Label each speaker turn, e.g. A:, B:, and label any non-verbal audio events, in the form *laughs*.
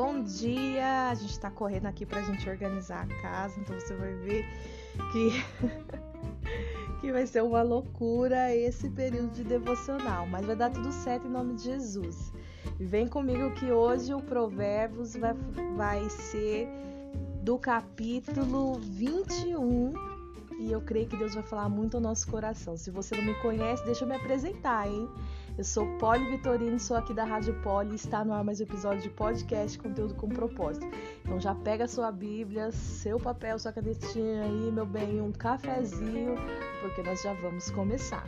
A: A gente está correndo aqui para a gente organizar a casa, então você vai ver que *laughs* que vai ser uma loucura esse período de devocional, mas vai dar tudo certo em nome de Jesus. Vem comigo que hoje o Provérbios vai, vai ser do capítulo 21 e eu creio que Deus vai falar muito ao nosso coração. Se você não me conhece, deixa eu me apresentar, hein? Eu sou Poli Vitorino, sou aqui da Rádio Poli e está no ar mais um episódio de podcast Conteúdo com Propósito. Então já pega sua Bíblia, seu papel, sua canetinha aí, meu bem, um cafezinho, porque nós já vamos começar.